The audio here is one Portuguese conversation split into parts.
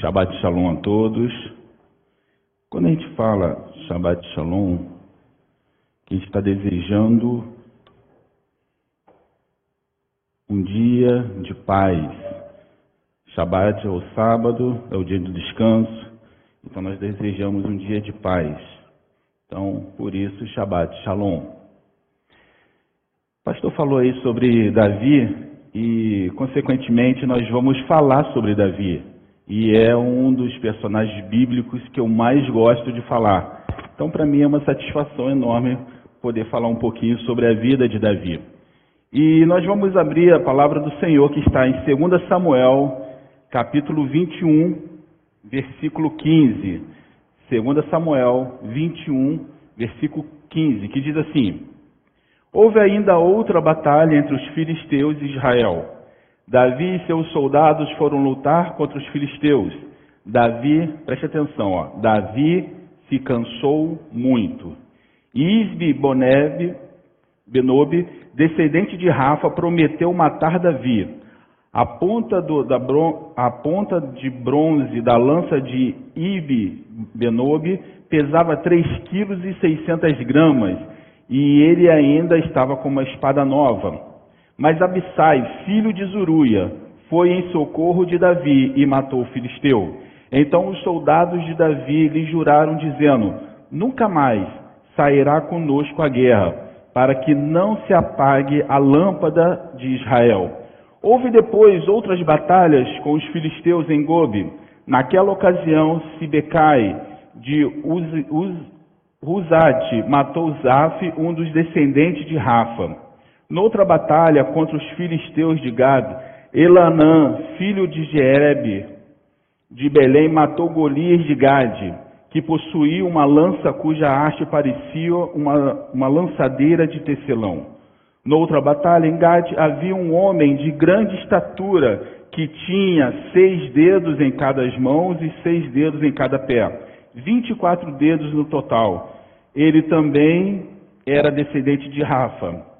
Shabbat Shalom a todos. Quando a gente fala Shabbat Shalom, a gente está desejando um dia de paz. Shabbat é o sábado, é o dia do descanso, então nós desejamos um dia de paz. Então, por isso, Shabbat Shalom. O pastor falou aí sobre Davi e, consequentemente, nós vamos falar sobre Davi e é um dos personagens bíblicos que eu mais gosto de falar. Então, para mim, é uma satisfação enorme poder falar um pouquinho sobre a vida de Davi. E nós vamos abrir a palavra do Senhor que está em 2 Samuel, capítulo 21, versículo 15. 2 Samuel 21, versículo 15, que diz assim: Houve ainda outra batalha entre os filisteus e Israel. Davi e seus soldados foram lutar contra os filisteus. Davi, preste atenção, ó, Davi se cansou muito. Isbe Boneb, descendente de Rafa, prometeu matar Davi. A ponta, do, da, a ponta de bronze da lança de Ibe Benob pesava 3,6 kg gramas e ele ainda estava com uma espada nova. Mas Abissai, filho de Zuruia, foi em socorro de Davi e matou o filisteu. Então os soldados de Davi lhe juraram, dizendo: Nunca mais sairá conosco a guerra, para que não se apague a lâmpada de Israel. Houve depois outras batalhas com os filisteus em Gobe. Naquela ocasião, Sibecai de Uz, Uz, Uzate matou Zaf, um dos descendentes de Rafa. Noutra batalha contra os filisteus de Gad, Elanã, filho de Jerebe, de Belém, matou Golias de Gade, que possuía uma lança cuja haste parecia uma, uma lançadeira de tecelão. Noutra batalha em Gade havia um homem de grande estatura que tinha seis dedos em cada mãos e seis dedos em cada pé, vinte e quatro dedos no total. Ele também era descendente de Rafa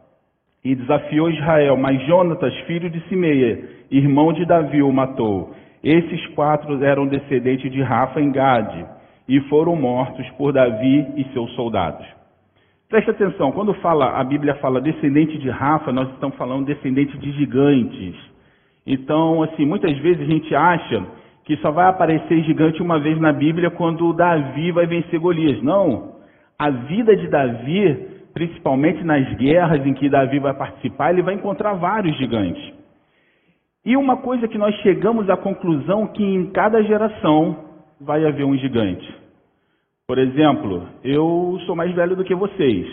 e desafiou Israel, mas Jonatas, filho de Simeia, irmão de Davi, o matou. Esses quatro eram descendentes de Rafa em Gade e foram mortos por Davi e seus soldados. Preste atenção, quando fala, a Bíblia fala descendente de Rafa, nós estamos falando descendente de gigantes. Então, assim, muitas vezes a gente acha que só vai aparecer gigante uma vez na Bíblia quando Davi vai vencer Golias. Não. A vida de Davi principalmente nas guerras em que Davi vai participar, ele vai encontrar vários gigantes. E uma coisa que nós chegamos à conclusão que em cada geração vai haver um gigante. Por exemplo, eu sou mais velho do que vocês.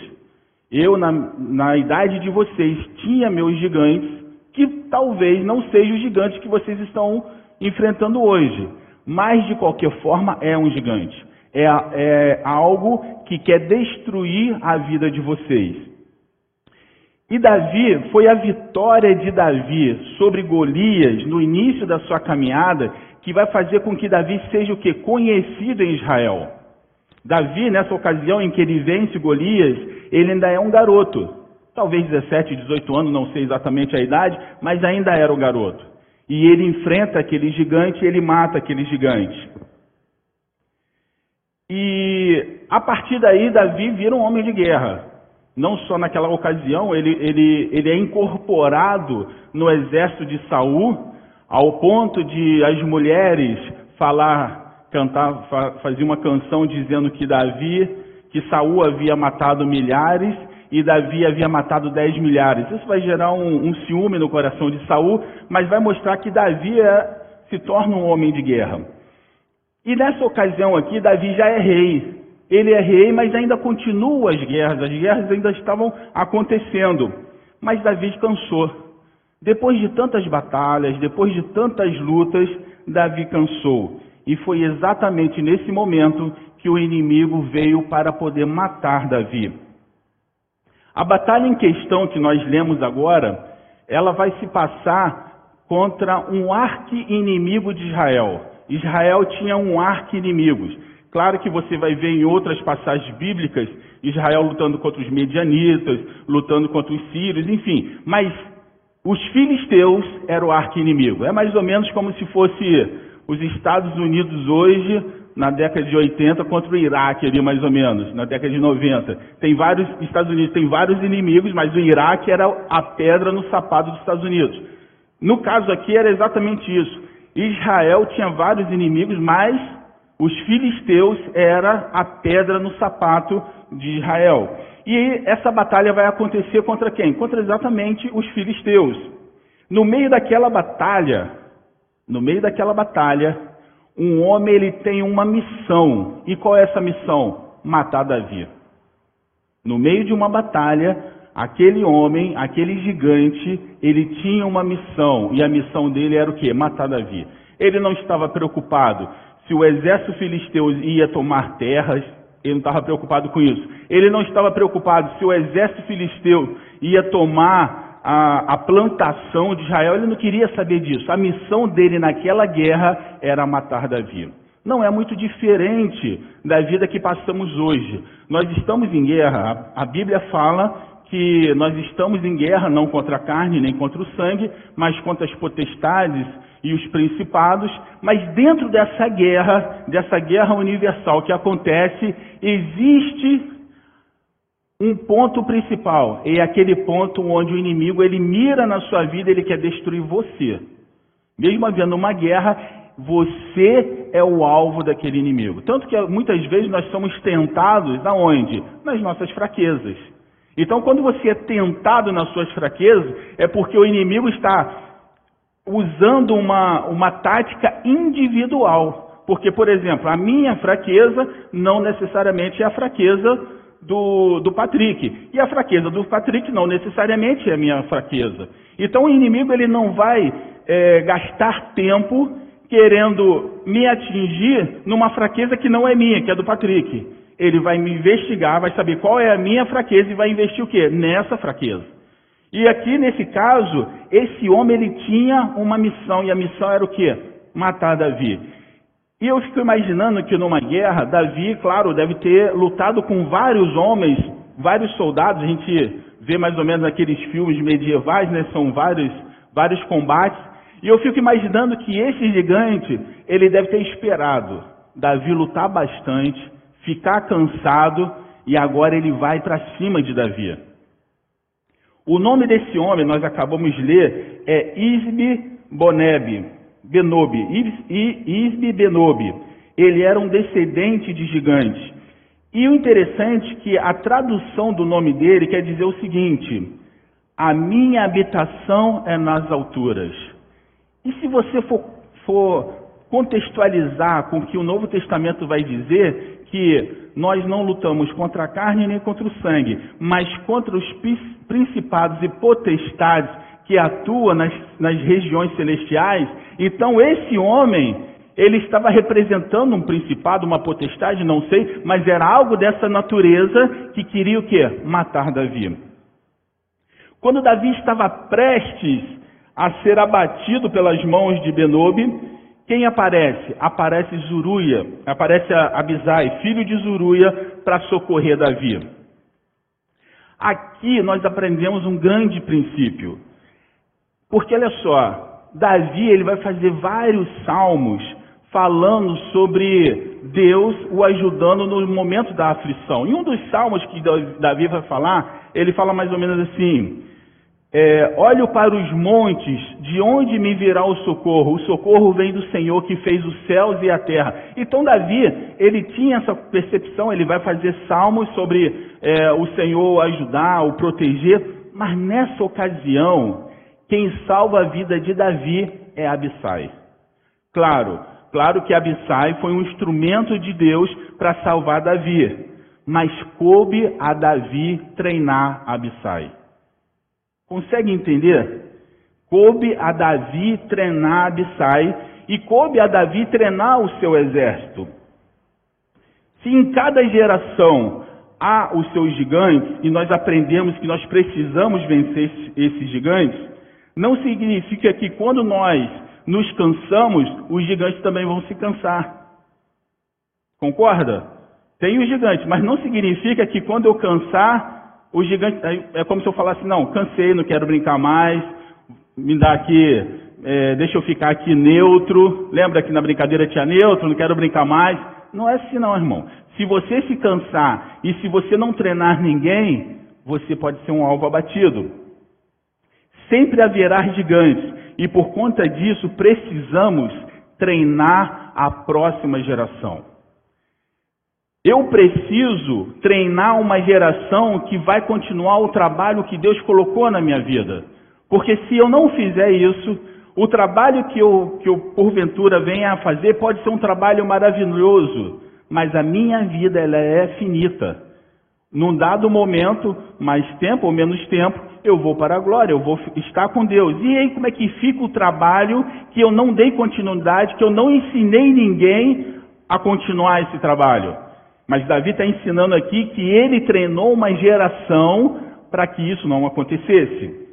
Eu, na, na idade de vocês, tinha meus gigantes, que talvez não sejam os gigantes que vocês estão enfrentando hoje. Mas, de qualquer forma, é um gigante é, é algo que quer destruir a vida de vocês. E Davi, foi a vitória de Davi sobre Golias no início da sua caminhada que vai fazer com que Davi seja o que? Conhecido em Israel. Davi, nessa ocasião em que ele vence Golias, ele ainda é um garoto. Talvez 17, 18 anos, não sei exatamente a idade, mas ainda era um garoto. E ele enfrenta aquele gigante e ele mata aquele gigante. E a partir daí, Davi vira um homem de guerra. Não só naquela ocasião, ele, ele, ele é incorporado no exército de Saul, ao ponto de as mulheres falar, cantar, fazer uma canção dizendo que Davi, que Saul havia matado milhares e Davi havia matado dez milhares. Isso vai gerar um, um ciúme no coração de Saul, mas vai mostrar que Davi é, se torna um homem de guerra. E nessa ocasião aqui, Davi já é rei. Ele é rei, mas ainda continuam as guerras. As guerras ainda estavam acontecendo. Mas Davi cansou. Depois de tantas batalhas, depois de tantas lutas, Davi cansou. E foi exatamente nesse momento que o inimigo veio para poder matar Davi. A batalha em questão que nós lemos agora, ela vai se passar contra um arqui-inimigo de Israel. Israel tinha um arqui-inimigos. Claro que você vai ver em outras passagens bíblicas Israel lutando contra os medianitas, lutando contra os sírios, enfim. Mas os filisteus eram o arqui-inimigo. É mais ou menos como se fosse os Estados Unidos hoje, na década de 80, contra o Iraque ali mais ou menos, na década de 90. Tem vários, Estados Unidos tem vários inimigos, mas o Iraque era a pedra no sapato dos Estados Unidos. No caso aqui era exatamente isso. Israel tinha vários inimigos, mas os filisteus era a pedra no sapato de Israel. E essa batalha vai acontecer contra quem? Contra exatamente os filisteus. No meio daquela batalha, no meio daquela batalha, um homem ele tem uma missão. E qual é essa missão? Matar Davi. No meio de uma batalha, aquele homem, aquele gigante, ele tinha uma missão. E a missão dele era o quê? Matar Davi. Ele não estava preocupado se o exército filisteu ia tomar terras, ele não estava preocupado com isso. Ele não estava preocupado se o exército filisteu ia tomar a, a, plantação de Israel, ele não queria saber disso. A missão dele naquela guerra era matar Davi. Não é muito diferente da vida que passamos hoje. Nós estamos em guerra. A, a Bíblia fala que nós estamos em guerra não contra a carne nem contra o sangue, mas contra as potestades e os principados, mas dentro dessa guerra, dessa guerra universal que acontece, existe um ponto principal, é aquele ponto onde o inimigo ele mira na sua vida, ele quer destruir você. Mesmo havendo uma guerra, você é o alvo daquele inimigo. Tanto que muitas vezes nós somos tentados aonde? Nas nossas fraquezas. Então, quando você é tentado nas suas fraquezas, é porque o inimigo está usando uma, uma tática individual. Porque, por exemplo, a minha fraqueza não necessariamente é a fraqueza do, do Patrick. E a fraqueza do Patrick não necessariamente é a minha fraqueza. Então o inimigo ele não vai é, gastar tempo querendo me atingir numa fraqueza que não é minha, que é do Patrick. Ele vai me investigar, vai saber qual é a minha fraqueza e vai investir o quê? Nessa fraqueza. E aqui nesse caso, esse homem ele tinha uma missão, e a missão era o quê? Matar Davi. E eu fico imaginando que numa guerra, Davi, claro, deve ter lutado com vários homens, vários soldados, a gente vê mais ou menos aqueles filmes medievais, né? São vários, vários combates. E eu fico imaginando que esse gigante, ele deve ter esperado Davi lutar bastante, ficar cansado, e agora ele vai para cima de Davi. O nome desse homem, nós acabamos de ler, é Isbe Boneb, Benobi, Isbe Benobi. Ele era um descendente de gigantes. E o interessante é que a tradução do nome dele quer dizer o seguinte: a minha habitação é nas alturas. E se você for, for contextualizar com o que o Novo Testamento vai dizer, que nós não lutamos contra a carne nem contra o sangue, mas contra os principados e potestades que atuam nas, nas regiões celestiais. Então, esse homem, ele estava representando um principado, uma potestade, não sei, mas era algo dessa natureza que queria o quê? Matar Davi. Quando Davi estava prestes a ser abatido pelas mãos de Benobe, quem aparece? Aparece Zuruia, aparece Abisai, filho de Zuruia, para socorrer Davi. Aqui nós aprendemos um grande princípio. Porque olha só, Davi ele vai fazer vários salmos falando sobre Deus o ajudando no momento da aflição. E um dos salmos que Davi vai falar, ele fala mais ou menos assim: é, olho para os montes, de onde me virá o socorro? O socorro vem do Senhor que fez os céus e a terra. Então Davi, ele tinha essa percepção, ele vai fazer salmos sobre é, o Senhor ajudar, o proteger, mas nessa ocasião, quem salva a vida de Davi é Abissai. Claro, claro que Abissai foi um instrumento de Deus para salvar Davi, mas coube a Davi treinar Abissai. Consegue entender? Coube a Davi treinar Abissai e coube a Davi treinar o seu exército. Se em cada geração há os seus gigantes e nós aprendemos que nós precisamos vencer esses gigantes, não significa que quando nós nos cansamos, os gigantes também vão se cansar. Concorda? Tem os gigantes, mas não significa que quando eu cansar, o gigante, é como se eu falasse, não, cansei, não quero brincar mais, me dá aqui é, deixa eu ficar aqui neutro. Lembra que na brincadeira tinha neutro, não quero brincar mais. Não é assim não, irmão. Se você se cansar e se você não treinar ninguém, você pode ser um alvo abatido. Sempre haverá gigantes e por conta disso precisamos treinar a próxima geração. Eu preciso treinar uma geração que vai continuar o trabalho que Deus colocou na minha vida. Porque se eu não fizer isso, o trabalho que eu, que eu porventura venha a fazer pode ser um trabalho maravilhoso, mas a minha vida ela é finita. Num dado momento, mais tempo ou menos tempo, eu vou para a glória, eu vou estar com Deus. E aí como é que fica o trabalho que eu não dei continuidade, que eu não ensinei ninguém a continuar esse trabalho? Mas Davi está ensinando aqui que ele treinou uma geração para que isso não acontecesse.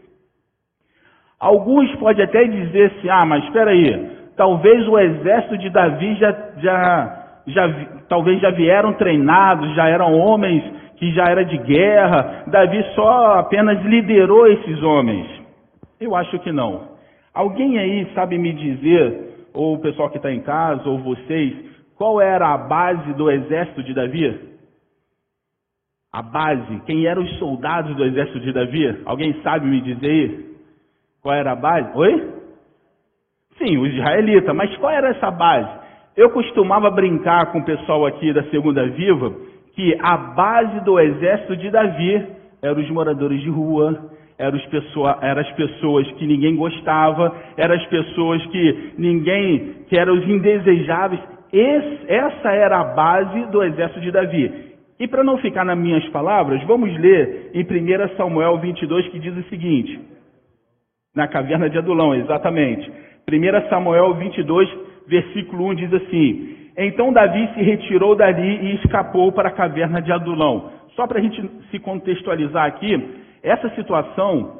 Alguns podem até dizer assim, ah, mas espera aí, talvez o exército de Davi já, já, já, talvez já vieram treinados, já eram homens que já era de guerra, Davi só apenas liderou esses homens. Eu acho que não. Alguém aí sabe me dizer, ou o pessoal que está em casa, ou vocês, qual era a base do exército de Davi? A base, quem eram os soldados do exército de Davi? Alguém sabe me dizer? Qual era a base? Oi? Sim, os israelitas. Mas qual era essa base? Eu costumava brincar com o pessoal aqui da Segunda Viva que a base do exército de Davi eram os moradores de rua, eram, pessoa, eram as pessoas que ninguém gostava, eram as pessoas que ninguém, que eram os indesejáveis. Esse, essa era a base do exército de Davi. E para não ficar nas minhas palavras, vamos ler em 1 Samuel 22 que diz o seguinte: na caverna de Adulão, exatamente. 1 Samuel 22, versículo 1 diz assim: Então Davi se retirou dali e escapou para a caverna de Adulão. Só para a gente se contextualizar aqui, essa situação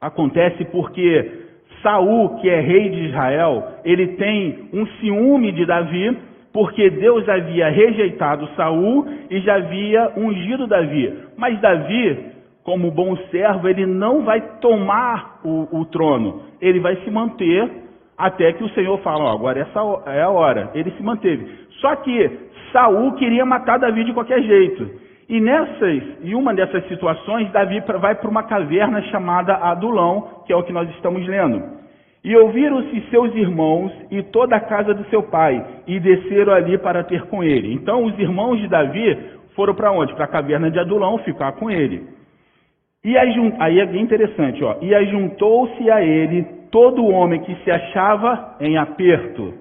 acontece porque Saul, que é rei de Israel, ele tem um ciúme de Davi, porque Deus havia rejeitado Saul e já havia ungido Davi. Mas Davi como bom servo, ele não vai tomar o, o trono, ele vai se manter até que o Senhor fala, agora essa é a hora. Ele se manteve. Só que Saul queria matar Davi de qualquer jeito. E nessas, em uma dessas situações, Davi vai para uma caverna chamada Adulão, que é o que nós estamos lendo. E ouviram-se seus irmãos e toda a casa do seu pai, e desceram ali para ter com ele. Então os irmãos de Davi foram para onde? Para a caverna de Adulão ficar com ele. E aí é interessante, ó. E ajuntou-se a ele todo homem que se achava em aperto,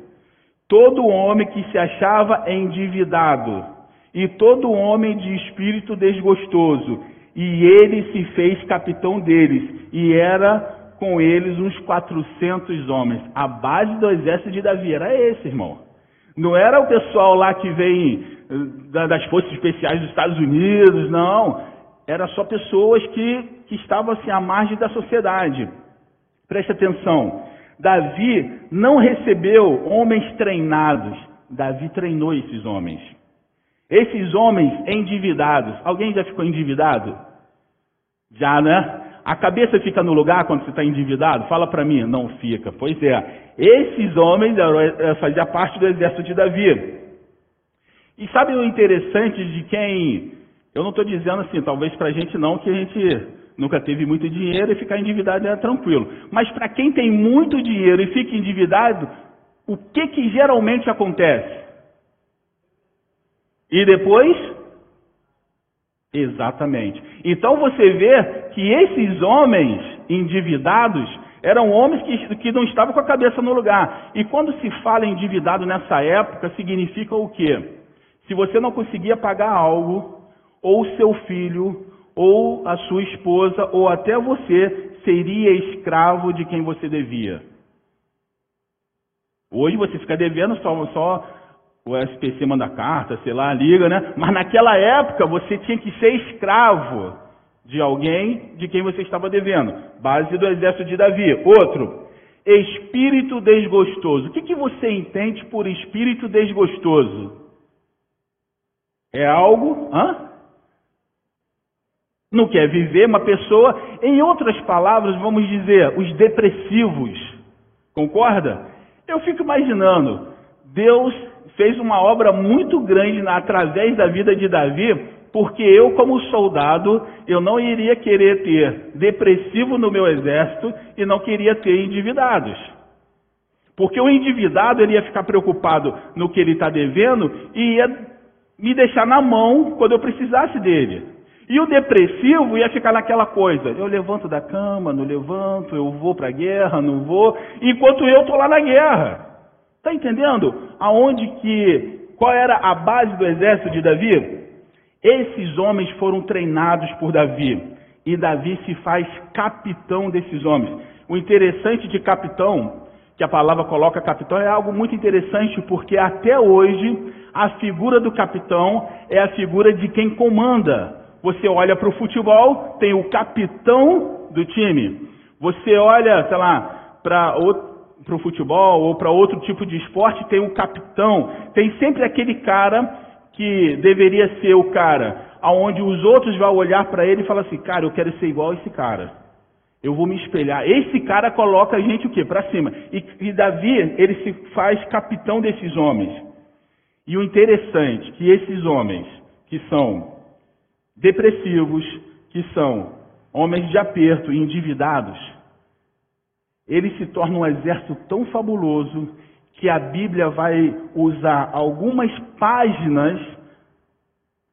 todo homem que se achava endividado, e todo homem de espírito desgostoso. E ele se fez capitão deles, e era com eles uns 400 homens. A base do exército de Davi era esse, irmão. Não era o pessoal lá que vem eh, das forças especiais dos Estados Unidos, não era só pessoas que, que estavam assim à margem da sociedade. Preste atenção. Davi não recebeu homens treinados. Davi treinou esses homens. Esses homens endividados. Alguém já ficou endividado? Já, né? A cabeça fica no lugar quando você está endividado? Fala para mim. Não fica. Pois é. Esses homens eh, faziam parte do exército de Davi. E sabe o interessante de quem eu não estou dizendo assim, talvez para a gente não, que a gente nunca teve muito dinheiro e ficar endividado é tranquilo. Mas para quem tem muito dinheiro e fica endividado, o que, que geralmente acontece? E depois? Exatamente. Então você vê que esses homens endividados eram homens que, que não estavam com a cabeça no lugar. E quando se fala endividado nessa época, significa o quê? Se você não conseguia pagar algo, ou seu filho, ou a sua esposa, ou até você seria escravo de quem você devia. Hoje você fica devendo só, só o SPC manda carta, sei lá, liga, né? Mas naquela época você tinha que ser escravo de alguém de quem você estava devendo. Base do exército de Davi. Outro, espírito desgostoso. O que, que você entende por espírito desgostoso? É algo. Hã? não quer viver, uma pessoa, em outras palavras, vamos dizer, os depressivos. Concorda? Eu fico imaginando, Deus fez uma obra muito grande através da vida de Davi, porque eu, como soldado, eu não iria querer ter depressivo no meu exército e não queria ter endividados. Porque o endividado ele ia ficar preocupado no que ele está devendo e ia me deixar na mão quando eu precisasse dele. E o depressivo ia ficar naquela coisa: eu levanto da cama, não levanto, eu vou para a guerra, não vou, enquanto eu estou lá na guerra. Está entendendo? Aonde que, qual era a base do exército de Davi? Esses homens foram treinados por Davi. E Davi se faz capitão desses homens. O interessante de capitão, que a palavra coloca capitão, é algo muito interessante, porque até hoje a figura do capitão é a figura de quem comanda. Você olha para o futebol, tem o capitão do time. Você olha, sei lá, para outro para o futebol ou para outro tipo de esporte, tem um capitão, tem sempre aquele cara que deveria ser o cara, aonde os outros vão olhar para ele e falar assim, cara, eu quero ser igual a esse cara. Eu vou me espelhar. Esse cara coloca a gente o quê? Para cima. E, e Davi, ele se faz capitão desses homens. E o interessante, que esses homens, que são depressivos, que são homens de aperto e endividados, ele se torna um exército tão fabuloso que a Bíblia vai usar algumas páginas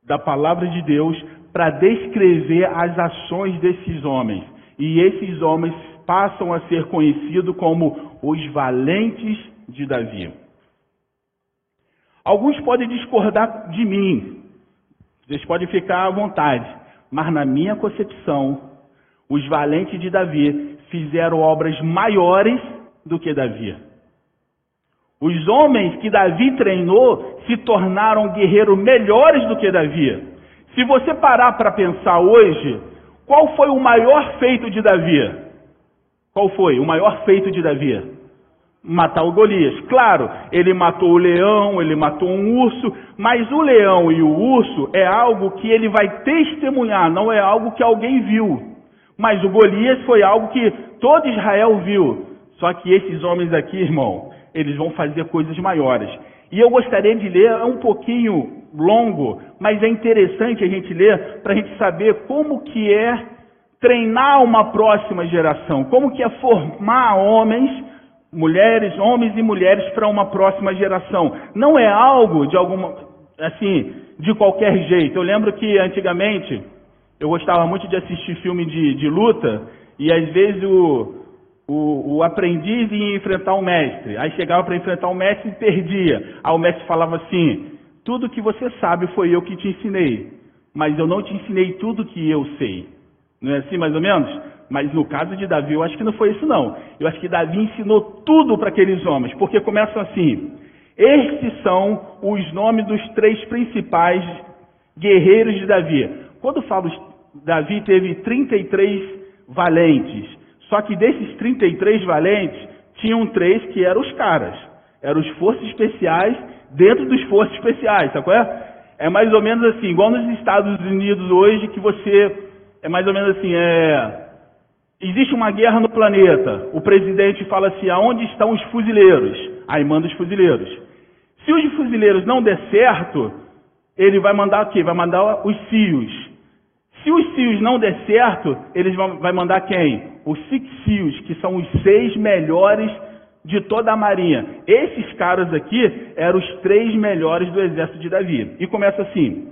da palavra de Deus para descrever as ações desses homens. E esses homens passam a ser conhecidos como os valentes de Davi. Alguns podem discordar de mim, vocês podem ficar à vontade, mas na minha concepção, os valentes de Davi fizeram obras maiores do que Davi. Os homens que Davi treinou se tornaram guerreiros melhores do que Davi. Se você parar para pensar hoje, qual foi o maior feito de Davi? Qual foi o maior feito de Davi? Matar o Golias. Claro, ele matou o leão, ele matou um urso, mas o leão e o urso é algo que ele vai testemunhar, não é algo que alguém viu. Mas o Golias foi algo que todo Israel viu. Só que esses homens aqui, irmão, eles vão fazer coisas maiores. E eu gostaria de ler, é um pouquinho longo, mas é interessante a gente ler para a gente saber como que é treinar uma próxima geração, como que é formar homens, mulheres, homens e mulheres para uma próxima geração. Não é algo de alguma, assim, de qualquer jeito. Eu lembro que antigamente eu gostava muito de assistir filme de, de luta e às vezes o, o, o, aprendiz ia enfrentar o mestre. Aí chegava para enfrentar o mestre e perdia. Aí o mestre falava assim: Tudo que você sabe foi eu que te ensinei, mas eu não te ensinei tudo que eu sei. Não é assim mais ou menos? Mas no caso de Davi, eu acho que não foi isso não. Eu acho que Davi ensinou tudo para aqueles homens, porque começam assim: Estes são os nomes dos três principais guerreiros de Davi. Quando falo Davi teve 33 valentes, só que desses 33 valentes, tinham três que eram os caras, eram os forças especiais dentro dos forças especiais, sabe qual é? É mais ou menos assim, igual nos Estados Unidos hoje, que você, é mais ou menos assim, é, existe uma guerra no planeta, o presidente fala assim, aonde estão os fuzileiros? Aí manda os fuzileiros. Se os fuzileiros não der certo, ele vai mandar o quê? Vai mandar os CIOs. Se os CIOs não der certo, eles vão vai mandar quem? Os Six CIOs, que são os seis melhores de toda a marinha. Esses caras aqui eram os três melhores do exército de Davi. E começa assim: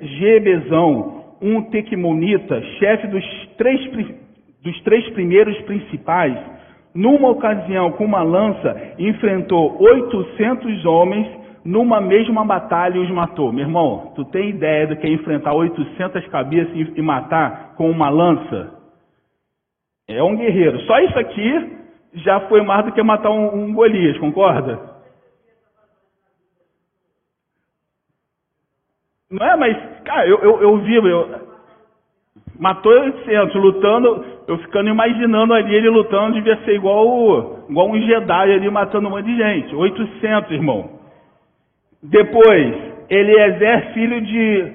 Gebezão, um tequimonita, chefe dos três, dos três primeiros principais, numa ocasião com uma lança, enfrentou 800 homens numa mesma batalha e os matou. Meu irmão, tu tem ideia do que é enfrentar 800 cabeças e matar com uma lança? É um guerreiro. Só isso aqui já foi mais do que matar um, um Golias, concorda? Não é, mas, cara, eu, eu, eu vi, eu, matou 800, lutando, eu ficando imaginando ali ele lutando, devia ser igual, igual um Jedi ali matando um monte de gente. 800, irmão. Depois, Eliezer, filho de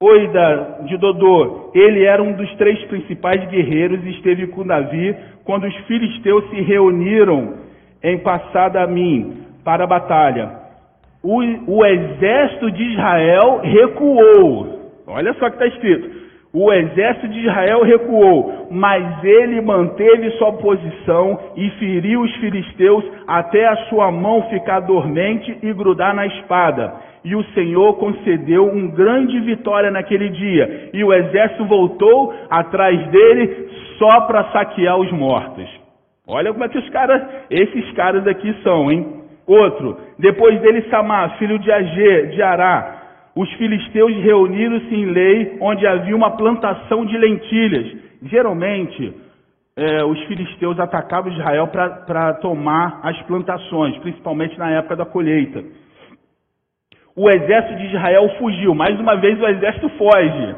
Oida, de Dodô, ele era um dos três principais guerreiros e esteve com Davi quando os filisteus se reuniram em passada a mim para a batalha, o, o exército de Israel recuou. Olha só o que está escrito. O exército de Israel recuou, mas ele manteve sua posição e feriu os filisteus até a sua mão ficar dormente e grudar na espada. E o Senhor concedeu uma grande vitória naquele dia. E o exército voltou atrás dele só para saquear os mortos. Olha como é que os caras, esses caras aqui são, hein? Outro, depois dele Samar, filho de Agê, de Ará, os filisteus reuniram-se em lei onde havia uma plantação de lentilhas. Geralmente, é, os filisteus atacavam Israel para tomar as plantações, principalmente na época da colheita. O exército de Israel fugiu, mais uma vez o exército foge.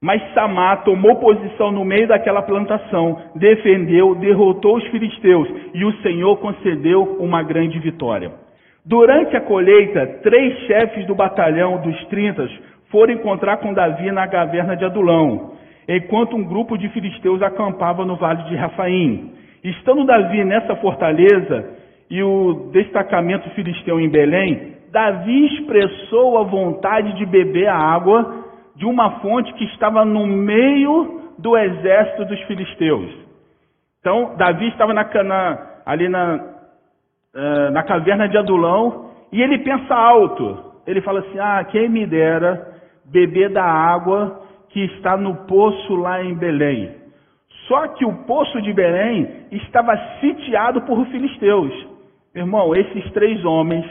Mas Samá tomou posição no meio daquela plantação, defendeu, derrotou os filisteus e o Senhor concedeu uma grande vitória. Durante a colheita, três chefes do batalhão dos trintas foram encontrar com Davi na caverna de Adulão, enquanto um grupo de filisteus acampava no vale de Rafaim. Estando Davi nessa fortaleza e o destacamento filisteu em Belém, Davi expressou a vontade de beber a água de uma fonte que estava no meio do exército dos filisteus. Então, Davi estava na, na, ali na, uh, na caverna de Adulão e ele pensa alto. Ele fala assim: Ah, quem me dera beber da água que está no poço lá em Belém. Só que o poço de Belém estava sitiado por filisteus. Irmão, esses três homens,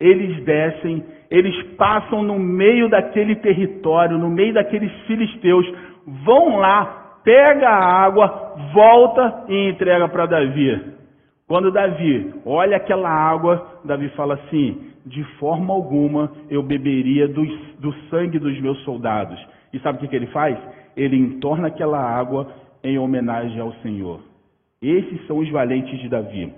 eles descem eles passam no meio daquele território, no meio daqueles filisteus, vão lá, pega a água, volta e entrega para Davi. Quando Davi olha aquela água, Davi fala assim: de forma alguma eu beberia do, do sangue dos meus soldados. E sabe o que, que ele faz? Ele entorna aquela água em homenagem ao Senhor. Esses são os valentes de Davi.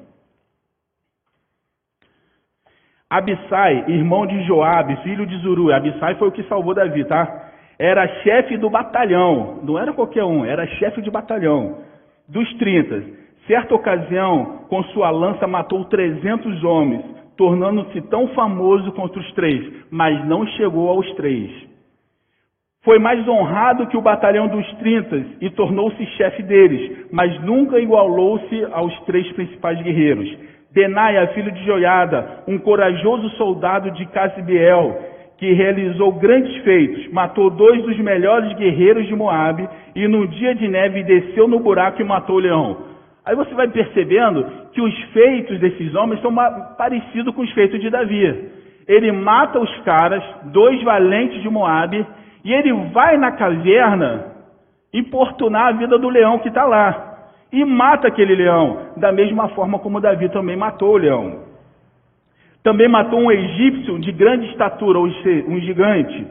Abissai, irmão de Joabe, filho de Zuru. Abissai foi o que salvou Davi, tá? Era chefe do batalhão, não era qualquer um, era chefe de batalhão, dos 30. Certa ocasião, com sua lança matou 300 homens, tornando-se tão famoso contra os três, mas não chegou aos três. Foi mais honrado que o batalhão dos 30 e tornou-se chefe deles, mas nunca igualou-se aos três principais guerreiros. Benaia, filho de Joiada, um corajoso soldado de Casibiel, que realizou grandes feitos, matou dois dos melhores guerreiros de Moabe e no dia de neve desceu no buraco e matou o leão. Aí você vai percebendo que os feitos desses homens são parecidos com os feitos de Davi. Ele mata os caras, dois valentes de Moabe, e ele vai na caverna importunar a vida do leão que está lá e mata aquele leão, da mesma forma como Davi também matou o leão. Também matou um egípcio de grande estatura, um gigante.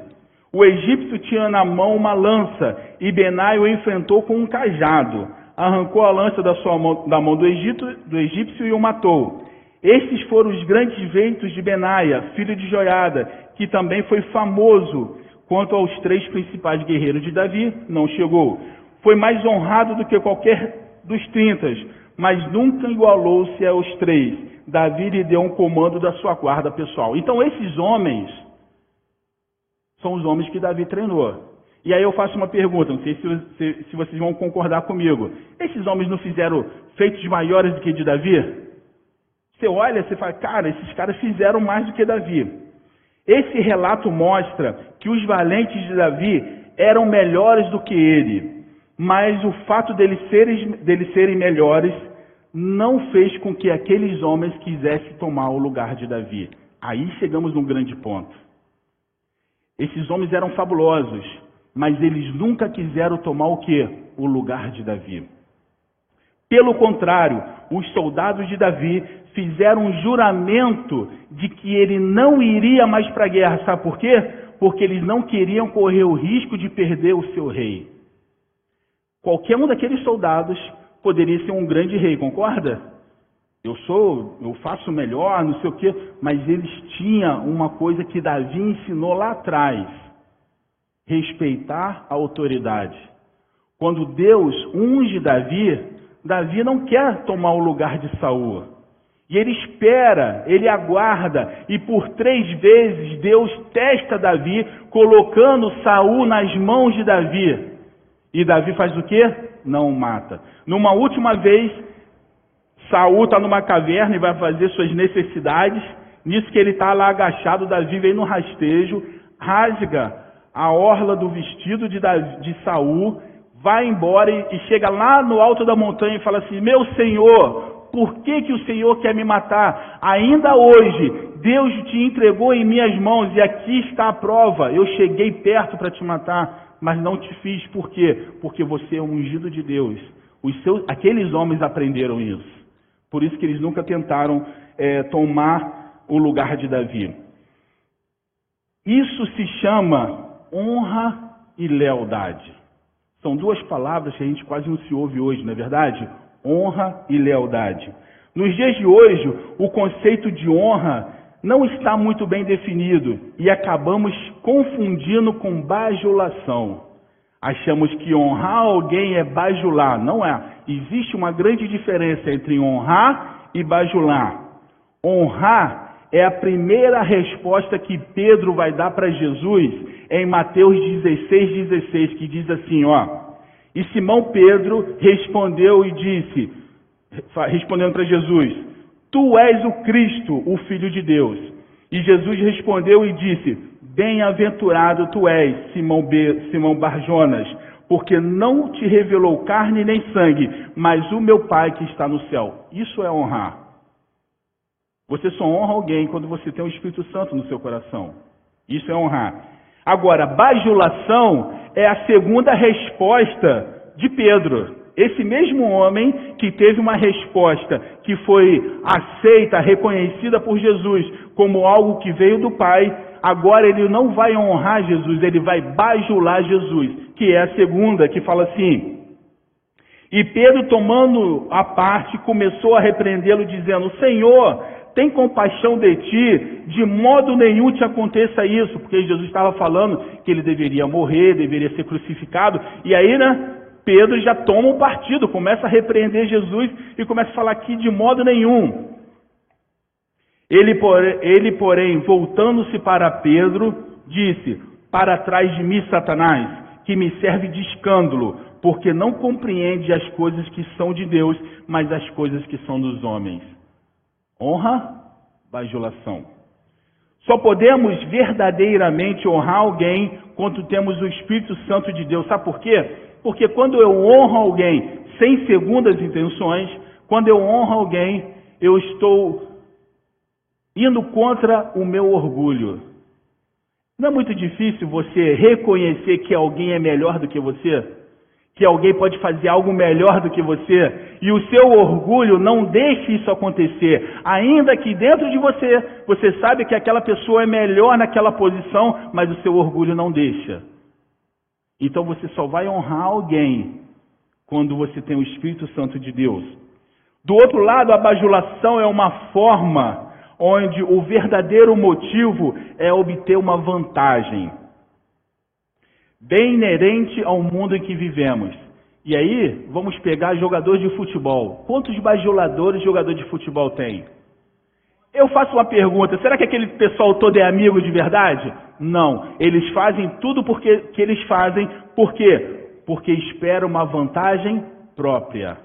O egípcio tinha na mão uma lança e Benai o enfrentou com um cajado. Arrancou a lança da, sua mão, da mão do, Egito, do egípcio e o matou. Estes foram os grandes feitos de Benaia, filho de Joiada, que também foi famoso. Quanto aos três principais guerreiros de Davi, não chegou. Foi mais honrado do que qualquer dos trintas, mas nunca igualou-se aos três. Davi lhe deu um comando da sua guarda pessoal. Então esses homens são os homens que Davi treinou. E aí eu faço uma pergunta, não sei se, se, se vocês vão concordar comigo. Esses homens não fizeram feitos maiores do que de Davi? Você olha, você fala, cara, esses caras fizeram mais do que Davi. Esse relato mostra que os valentes de Davi eram melhores do que ele mas o fato deles serem, deles serem melhores não fez com que aqueles homens quisessem tomar o lugar de Davi. Aí chegamos num grande ponto. Esses homens eram fabulosos, mas eles nunca quiseram tomar o que? O lugar de Davi. Pelo contrário, os soldados de Davi fizeram um juramento de que ele não iria mais para a guerra. Sabe por quê? Porque eles não queriam correr o risco de perder o seu rei. Qualquer um daqueles soldados poderia ser um grande rei, concorda? Eu sou, eu faço melhor, não sei o quê, mas eles tinham uma coisa que Davi ensinou lá atrás: respeitar a autoridade. Quando Deus unge Davi, Davi não quer tomar o lugar de Saul. E ele espera, ele aguarda, e por três vezes Deus testa Davi, colocando Saul nas mãos de Davi. E Davi faz o quê? Não mata. Numa última vez, Saul está numa caverna e vai fazer suas necessidades. Nisso que ele está lá agachado, Davi vem no rastejo, rasga a orla do vestido de, de Saul, vai embora e, e chega lá no alto da montanha e fala assim: Meu Senhor, por que, que o Senhor quer me matar? Ainda hoje, Deus te entregou em minhas mãos e aqui está a prova. Eu cheguei perto para te matar, mas não te fiz. Por quê? Porque você é um ungido de Deus. Seus, aqueles homens aprenderam isso. Por isso que eles nunca tentaram é, tomar o lugar de Davi. Isso se chama honra e lealdade. São duas palavras que a gente quase não se ouve hoje, não é verdade? honra e lealdade. Nos dias de hoje, o conceito de honra não está muito bem definido e acabamos confundindo com bajulação. Achamos que honrar alguém é bajular. Não é. Existe uma grande diferença entre honrar e bajular. Honrar é a primeira resposta que Pedro vai dar para Jesus em Mateus 16, 16, que diz assim, ó. E Simão Pedro respondeu e disse, respondendo para Jesus: Tu és o Cristo, o Filho de Deus. E Jesus respondeu e disse: Bem-aventurado tu és, Simão, B, Simão Barjonas, porque não te revelou carne nem sangue, mas o meu Pai que está no céu. Isso é honrar. Você só honra alguém quando você tem o Espírito Santo no seu coração. Isso é honrar. Agora, bajulação é a segunda resposta de Pedro. Esse mesmo homem que teve uma resposta que foi aceita, reconhecida por Jesus como algo que veio do Pai, agora ele não vai honrar Jesus, ele vai bajular Jesus, que é a segunda, que fala assim. E Pedro, tomando a parte, começou a repreendê-lo, dizendo: Senhor, tem compaixão de ti, de modo nenhum te aconteça isso, porque Jesus estava falando que ele deveria morrer, deveria ser crucificado, e aí, né, Pedro já toma um partido, começa a repreender Jesus e começa a falar que de modo nenhum. Ele, ele porém, voltando-se para Pedro, disse: Para trás de mim, Satanás, que me serve de escândalo, porque não compreende as coisas que são de Deus, mas as coisas que são dos homens. Honra, bajulação. Só podemos verdadeiramente honrar alguém quando temos o Espírito Santo de Deus. Sabe por quê? Porque quando eu honro alguém sem segundas intenções, quando eu honro alguém, eu estou indo contra o meu orgulho. Não é muito difícil você reconhecer que alguém é melhor do que você? Que alguém pode fazer algo melhor do que você? E o seu orgulho não deixe isso acontecer. Ainda que dentro de você, você sabe que aquela pessoa é melhor naquela posição, mas o seu orgulho não deixa. Então você só vai honrar alguém quando você tem o Espírito Santo de Deus. Do outro lado, a bajulação é uma forma onde o verdadeiro motivo é obter uma vantagem, bem inerente ao mundo em que vivemos. E aí, vamos pegar jogadores de futebol. Quantos bajuladores jogador de futebol tem? Eu faço uma pergunta: será que aquele pessoal todo é amigo de verdade? Não. Eles fazem tudo porque que eles fazem, por quê? Porque esperam uma vantagem própria.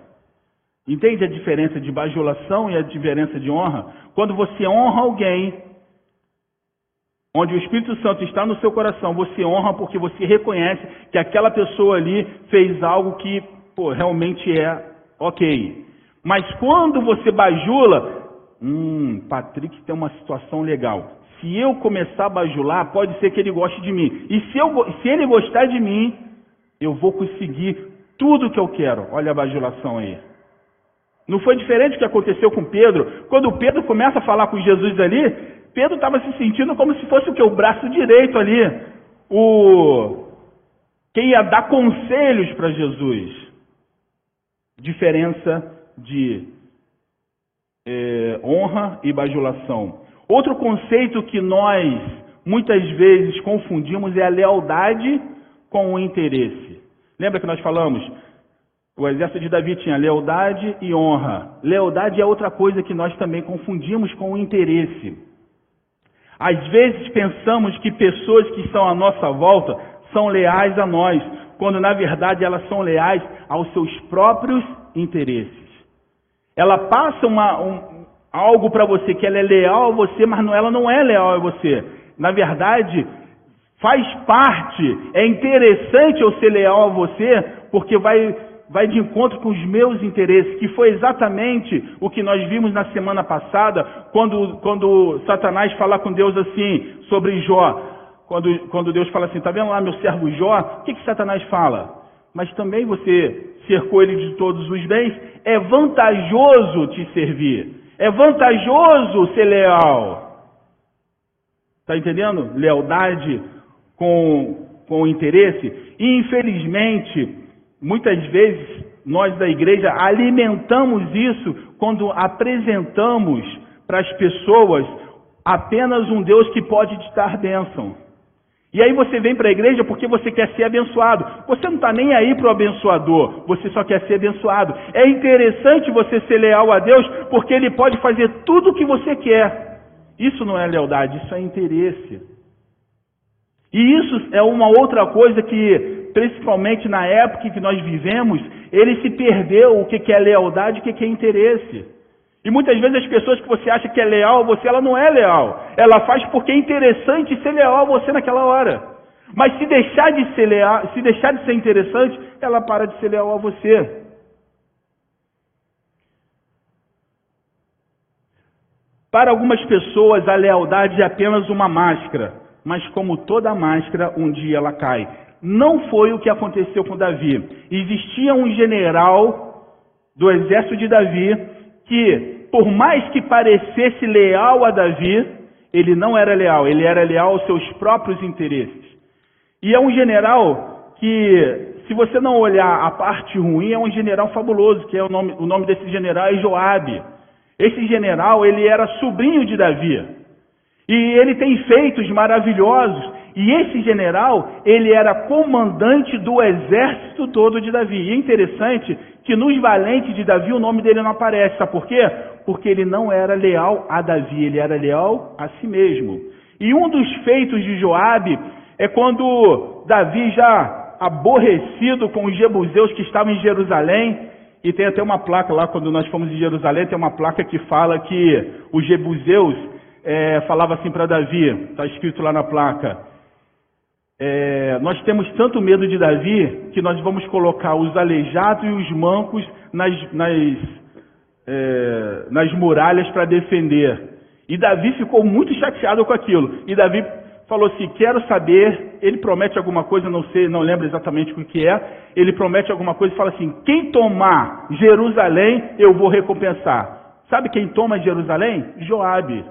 Entende a diferença de bajulação e a diferença de honra? Quando você honra alguém, onde o Espírito Santo está no seu coração, você honra porque você reconhece que aquela pessoa ali fez algo que pô, realmente é ok. Mas quando você bajula, Hum, Patrick tem uma situação legal. Se eu começar a bajular, pode ser que ele goste de mim. E se, eu, se ele gostar de mim, eu vou conseguir tudo que eu quero. Olha a bajulação aí. Não foi diferente do que aconteceu com Pedro. Quando Pedro começa a falar com Jesus ali, Pedro estava se sentindo como se fosse o que? O braço direito ali. O quem ia dar conselhos para Jesus. Diferença de é, honra e bajulação. Outro conceito que nós muitas vezes confundimos é a lealdade com o interesse. Lembra que nós falamos? O exército de Davi tinha lealdade e honra. Lealdade é outra coisa que nós também confundimos com o interesse. Às vezes pensamos que pessoas que estão à nossa volta são leais a nós, quando na verdade elas são leais aos seus próprios interesses. Ela passa uma, um, algo para você que ela é leal a você, mas não, ela não é leal a você. Na verdade, faz parte, é interessante eu ser leal a você, porque vai, vai de encontro com os meus interesses, que foi exatamente o que nós vimos na semana passada, quando, quando Satanás fala com Deus assim, sobre Jó. Quando, quando Deus fala assim, tá vendo lá meu servo Jó? O que, que Satanás fala? Mas também você cercou ele de todos os bens, é vantajoso te servir. É vantajoso ser leal. Está entendendo? Lealdade com, com interesse. E infelizmente, muitas vezes, nós da igreja alimentamos isso quando apresentamos para as pessoas apenas um Deus que pode te dar bênção. E aí você vem para a igreja porque você quer ser abençoado. Você não está nem aí para o abençoador, você só quer ser abençoado. É interessante você ser leal a Deus porque Ele pode fazer tudo o que você quer. Isso não é lealdade, isso é interesse. E isso é uma outra coisa que, principalmente na época que nós vivemos, ele se perdeu o que é lealdade e o que é interesse. E muitas vezes as pessoas que você acha que é leal a você, ela não é leal. Ela faz porque é interessante ser leal a você naquela hora. Mas se deixar de ser leal, se deixar de ser interessante, ela para de ser leal a você. Para algumas pessoas, a lealdade é apenas uma máscara, mas como toda máscara, um dia ela cai. Não foi o que aconteceu com Davi. Existia um general do exército de Davi que, por mais que parecesse leal a Davi, ele não era leal, ele era leal aos seus próprios interesses. E é um general que, se você não olhar a parte ruim, é um general fabuloso, que é o nome, o nome desse general é Joabe. Esse general, ele era sobrinho de Davi. E ele tem feitos maravilhosos. E esse general, ele era comandante do exército todo de Davi. E é interessante que nos valentes de Davi o nome dele não aparece. Sabe por quê? Porque ele não era leal a Davi, ele era leal a si mesmo. E um dos feitos de Joabe é quando Davi já aborrecido com os jebuseus que estavam em Jerusalém, e tem até uma placa lá, quando nós fomos em Jerusalém, tem uma placa que fala que os jebuseus é, falava assim para Davi, está escrito lá na placa, é, nós temos tanto medo de Davi que nós vamos colocar os aleijados e os mancos nas, nas, é, nas muralhas para defender. E Davi ficou muito chateado com aquilo. E Davi falou assim: Quero saber. Ele promete alguma coisa, não sei, não lembro exatamente o que é. Ele promete alguma coisa e fala assim: Quem tomar Jerusalém, eu vou recompensar. Sabe quem toma Jerusalém? Joabe.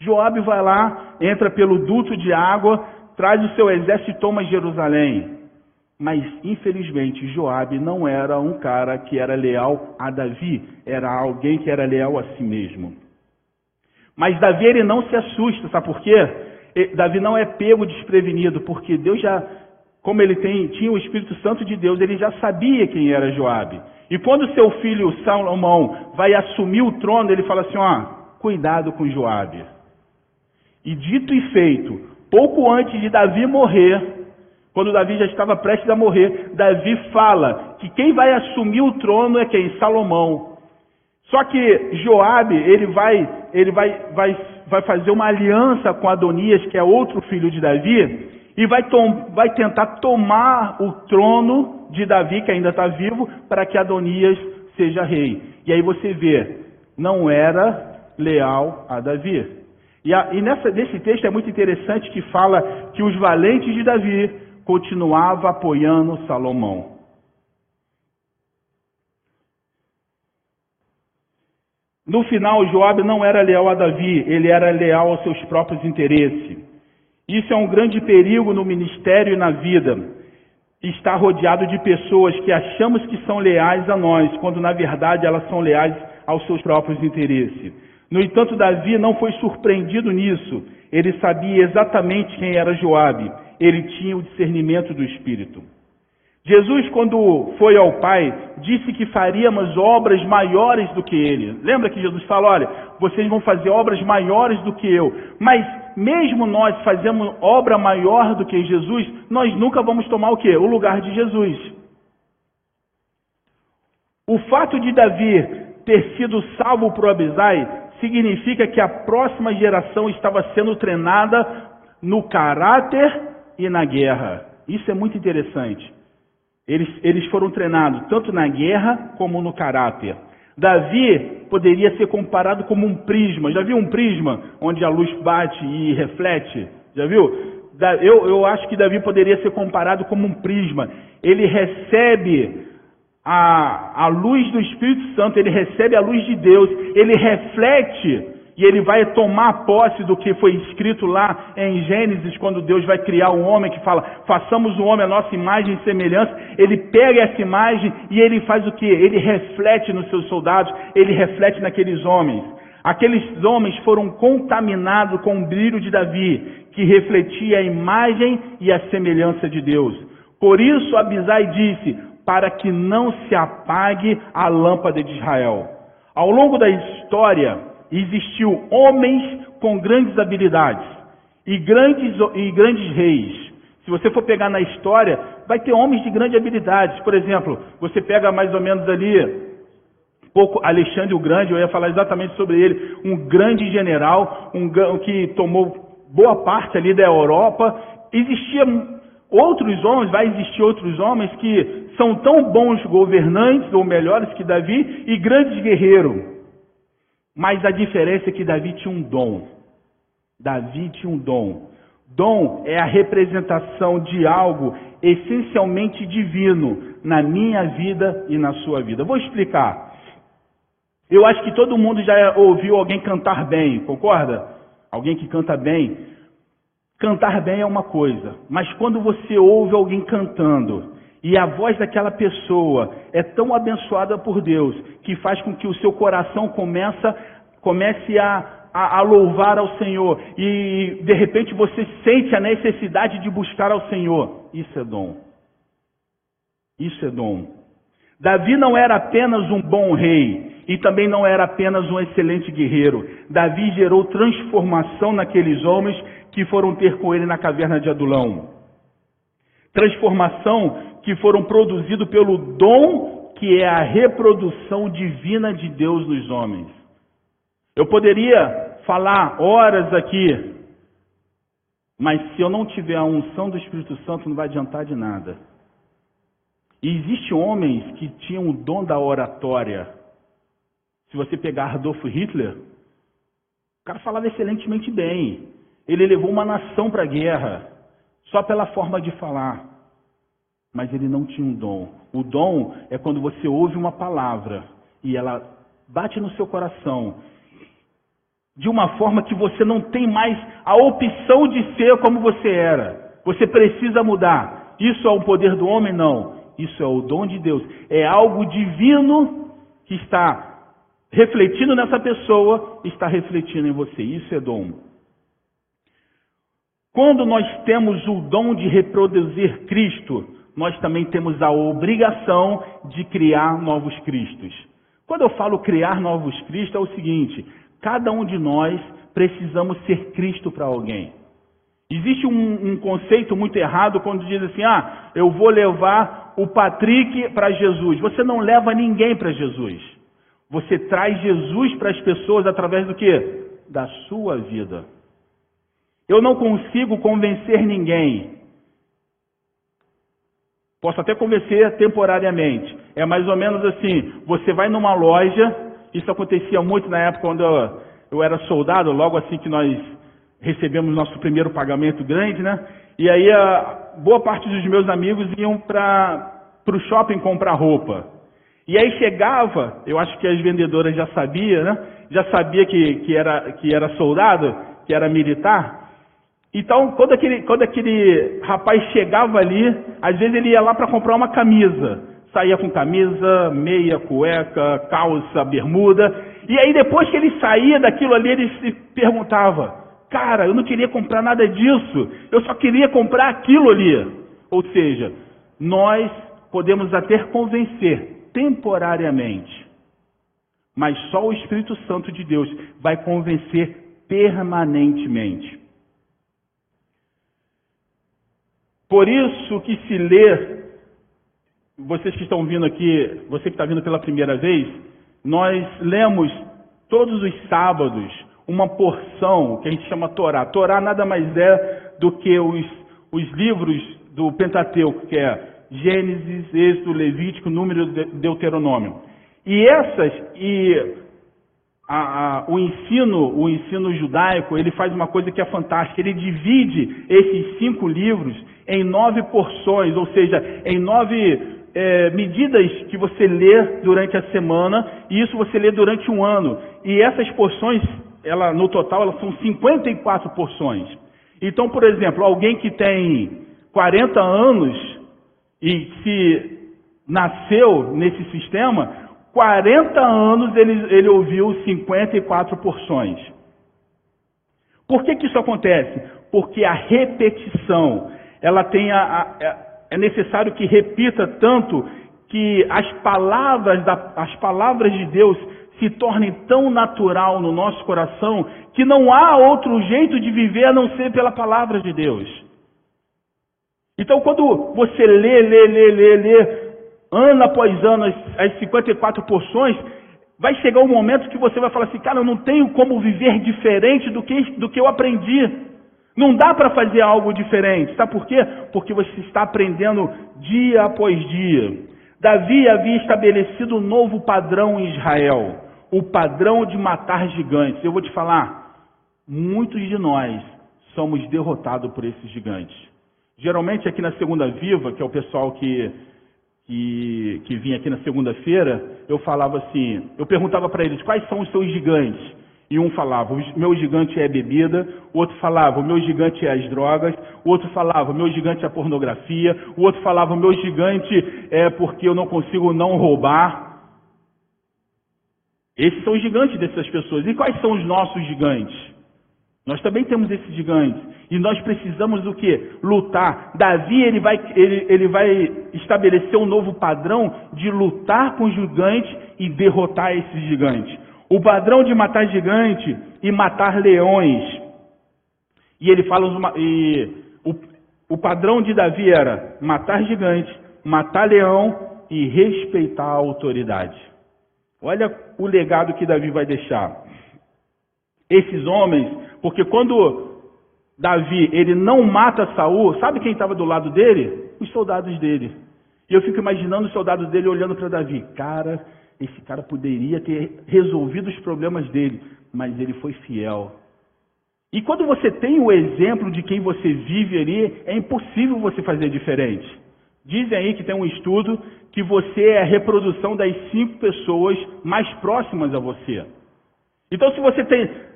Joabe vai lá, entra pelo duto de água, traz o seu exército e toma Jerusalém. Mas, infelizmente, Joabe não era um cara que era leal a Davi, era alguém que era leal a si mesmo. Mas Davi ele não se assusta, sabe por quê? Davi não é pego desprevenido, porque Deus já, como ele tem, tinha o Espírito Santo de Deus, ele já sabia quem era Joabe. E quando seu filho Salomão vai assumir o trono, ele fala assim: ó, cuidado com Joabe. E dito e feito, pouco antes de Davi morrer, quando Davi já estava prestes a morrer, Davi fala que quem vai assumir o trono é quem? Salomão. Só que Joabe, ele vai, ele vai, vai, vai fazer uma aliança com Adonias, que é outro filho de Davi, e vai, tom, vai tentar tomar o trono de Davi, que ainda está vivo, para que Adonias seja rei. E aí você vê, não era leal a Davi. E, a, e nessa, nesse texto é muito interessante que fala que os valentes de Davi continuavam apoiando Salomão. No final, Joabe não era leal a Davi, ele era leal aos seus próprios interesses. Isso é um grande perigo no ministério e na vida. Estar rodeado de pessoas que achamos que são leais a nós, quando na verdade elas são leais aos seus próprios interesses. No entanto, Davi não foi surpreendido nisso. Ele sabia exatamente quem era Joabe. Ele tinha o discernimento do espírito. Jesus, quando foi ao Pai, disse que faríamos obras maiores do que Ele. Lembra que Jesus falou: olha, vocês vão fazer obras maiores do que eu. Mas, mesmo nós fazemos obra maior do que Jesus, nós nunca vamos tomar o quê? O lugar de Jesus. O fato de Davi ter sido salvo por Abisai significa que a próxima geração estava sendo treinada no caráter e na guerra. Isso é muito interessante. Eles, eles foram treinados tanto na guerra como no caráter. Davi poderia ser comparado como um prisma. Já viu um prisma onde a luz bate e reflete? Já viu? Eu, eu acho que Davi poderia ser comparado como um prisma. Ele recebe a, a luz do Espírito Santo, ele recebe a luz de Deus, ele reflete e ele vai tomar posse do que foi escrito lá em Gênesis, quando Deus vai criar um homem que fala, façamos o homem a nossa imagem e semelhança. Ele pega essa imagem e ele faz o que? Ele reflete nos seus soldados, ele reflete naqueles homens. Aqueles homens foram contaminados com o brilho de Davi, que refletia a imagem e a semelhança de Deus. Por isso Abisai disse, para que não se apague a lâmpada de Israel. Ao longo da história, existiu homens com grandes habilidades e grandes, e grandes reis. Se você for pegar na história, vai ter homens de grandes habilidades. Por exemplo, você pega mais ou menos ali pouco Alexandre o Grande, eu ia falar exatamente sobre ele, um grande general, um que tomou boa parte ali da Europa. Existia outros homens, vai existir outros homens que são tão bons governantes ou melhores que Davi e grandes guerreiros. Mas a diferença é que Davi tinha um dom. Davi tinha um dom. Dom é a representação de algo essencialmente divino na minha vida e na sua vida. Vou explicar. Eu acho que todo mundo já ouviu alguém cantar bem, concorda? Alguém que canta bem. Cantar bem é uma coisa, mas quando você ouve alguém cantando e a voz daquela pessoa é tão abençoada por Deus que faz com que o seu coração começa, comece a, a, a, louvar ao Senhor e de repente você sente a necessidade de buscar ao Senhor. Isso é dom. Isso é dom. Davi não era apenas um bom rei e também não era apenas um excelente guerreiro. Davi gerou transformação naqueles homens que foram ter com ele na caverna de Adulão. Transformação que foram produzidos pelo dom que é a reprodução divina de Deus nos homens. Eu poderia falar horas aqui, mas se eu não tiver a unção do Espírito Santo, não vai adiantar de nada. E existem homens que tinham o dom da oratória. Se você pegar Adolf Hitler, o cara falava excelentemente bem. Ele levou uma nação para a guerra, só pela forma de falar mas ele não tinha um dom. O dom é quando você ouve uma palavra e ela bate no seu coração de uma forma que você não tem mais a opção de ser como você era. Você precisa mudar. Isso é o poder do homem? Não. Isso é o dom de Deus. É algo divino que está refletindo nessa pessoa, está refletindo em você. Isso é dom. Quando nós temos o dom de reproduzir Cristo, nós também temos a obrigação de criar novos Cristos. Quando eu falo criar novos Cristos, é o seguinte: cada um de nós precisamos ser Cristo para alguém. Existe um, um, conceito muito errado quando diz assim: ah, eu vou levar o Patrick para Jesus. Você não leva ninguém para Jesus. Você traz Jesus para as pessoas através do que? Da sua vida. Eu não consigo convencer ninguém. Posso até convencer temporariamente. É mais ou menos assim: você vai numa loja, isso acontecia muito na época quando eu, eu era soldado, logo assim que nós recebemos nosso primeiro pagamento grande, né? E aí a boa parte dos meus amigos iam para o shopping comprar roupa. E aí chegava, eu acho que as vendedoras já sabiam, né? Já sabia que, que, era, que era soldado, que era militar. Então, quando aquele, quando aquele rapaz chegava ali, às vezes ele ia lá para comprar uma camisa. Saía com camisa, meia, cueca, calça, bermuda. E aí, depois que ele saía daquilo ali, ele se perguntava: Cara, eu não queria comprar nada disso. Eu só queria comprar aquilo ali. Ou seja, nós podemos até convencer temporariamente, mas só o Espírito Santo de Deus vai convencer permanentemente. Por isso que se lê, vocês que estão vindo aqui, você que está vindo pela primeira vez, nós lemos todos os sábados uma porção que a gente chama Torá. Torá nada mais é do que os, os livros do Pentateuco, que é Gênesis, Êxodo, Levítico, Número, Deuteronômio. E essas, e a, a, o ensino, o ensino judaico, ele faz uma coisa que é fantástica. Ele divide esses cinco livros em nove porções, ou seja, em nove é, medidas que você lê durante a semana, e isso você lê durante um ano. E essas porções, ela, no total, elas são 54 porções. Então, por exemplo, alguém que tem 40 anos e se nasceu nesse sistema, 40 anos ele, ele ouviu 54 porções. Por que, que isso acontece? Porque a repetição, ela tem a, a, é, é necessário que repita tanto que as palavras, da, as palavras de Deus se tornem tão natural no nosso coração que não há outro jeito de viver a não ser pela palavra de Deus. Então, quando você lê, lê, lê, lê, lê ano após ano, as, as 54 porções, vai chegar um momento que você vai falar assim, cara, eu não tenho como viver diferente do que, do que eu aprendi. Não dá para fazer algo diferente. Sabe por quê? Porque você está aprendendo dia após dia. Davi havia estabelecido um novo padrão em Israel, o padrão de matar gigantes. Eu vou te falar, muitos de nós somos derrotados por esses gigantes. Geralmente aqui na Segunda Viva, que é o pessoal que que, que vinha aqui na segunda-feira, eu falava assim, eu perguntava para eles quais são os seus gigantes. E um falava, o meu gigante é bebida, o outro falava, o meu gigante é as drogas, o outro falava, o meu gigante é a pornografia, o outro falava, o meu gigante é porque eu não consigo não roubar. Esses são os gigantes dessas pessoas. E quais são os nossos gigantes? Nós também temos esses gigantes. E nós precisamos do que? Lutar. Davi ele vai, ele, ele vai estabelecer um novo padrão de lutar com os gigantes e derrotar esses gigantes. O padrão de matar gigante e matar leões. E ele fala uma, e o, o padrão de Davi era matar gigante, matar leão e respeitar a autoridade. Olha o legado que Davi vai deixar. Esses homens porque quando Davi ele não mata Saul, sabe quem estava do lado dele? Os soldados dele. E eu fico imaginando os soldados dele olhando para Davi. Cara, esse cara poderia ter resolvido os problemas dele, mas ele foi fiel. E quando você tem o exemplo de quem você vive ali, é impossível você fazer diferente. Dizem aí que tem um estudo que você é a reprodução das cinco pessoas mais próximas a você. Então, se você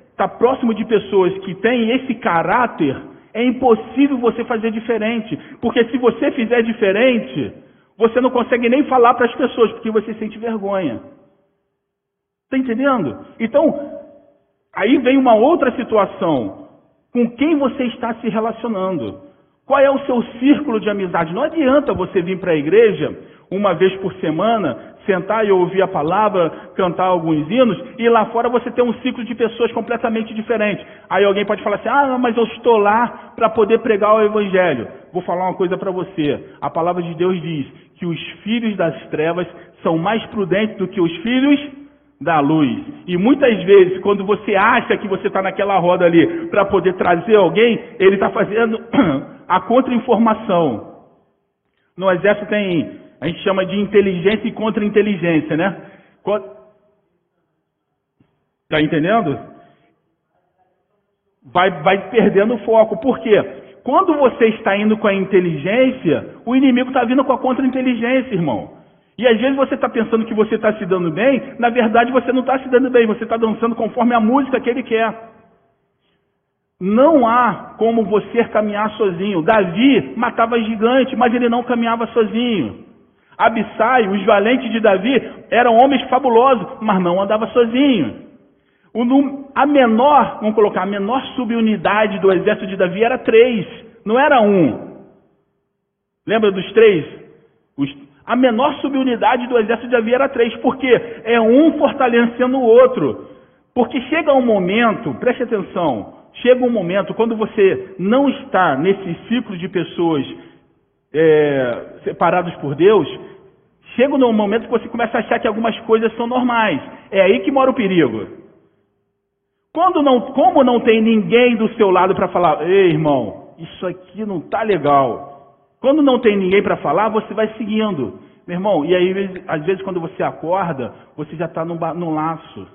está próximo de pessoas que têm esse caráter, é impossível você fazer diferente. Porque se você fizer diferente, você não consegue nem falar para as pessoas, porque você sente vergonha. Está entendendo? Então, aí vem uma outra situação. Com quem você está se relacionando? Qual é o seu círculo de amizade? Não adianta você vir para a igreja uma vez por semana, sentar e ouvir a palavra, cantar alguns hinos, e lá fora você tem um ciclo de pessoas completamente diferente. Aí alguém pode falar assim: ah, mas eu estou lá para poder pregar o evangelho. Vou falar uma coisa para você. A palavra de Deus diz que os filhos das trevas são mais prudentes do que os filhos da luz. E muitas vezes, quando você acha que você está naquela roda ali para poder trazer alguém, ele está fazendo a contra-informação. No exército tem a gente chama de inteligência e contra-inteligência, né? Está entendendo? Vai, vai perdendo o foco. Por quê? Quando você está indo com a inteligência, o inimigo está vindo com a contra-inteligência, irmão. E às vezes você está pensando que você está se dando bem, na verdade você não está se dando bem, você está dançando conforme a música que ele quer. Não há como você caminhar sozinho. Davi matava gigante, mas ele não caminhava sozinho. Abissai, os valentes de Davi, eram homens fabulosos, mas não andava sozinho. A menor, vamos colocar, a menor subunidade do exército de Davi era três, não era um. Lembra dos três? Os, A menor subunidade do exército de Davi era três, porque é um fortalecendo o outro. Porque chega um momento, preste atenção, chega um momento quando você não está nesse ciclo de pessoas é, separados por Deus, chega um momento que você começa a achar que algumas coisas são normais. É aí que mora o perigo. Quando não, como não tem ninguém do seu lado para falar, ei irmão, isso aqui não tá legal. Quando não tem ninguém para falar, você vai seguindo. Meu irmão, e aí, às vezes, quando você acorda, você já está no, no laço.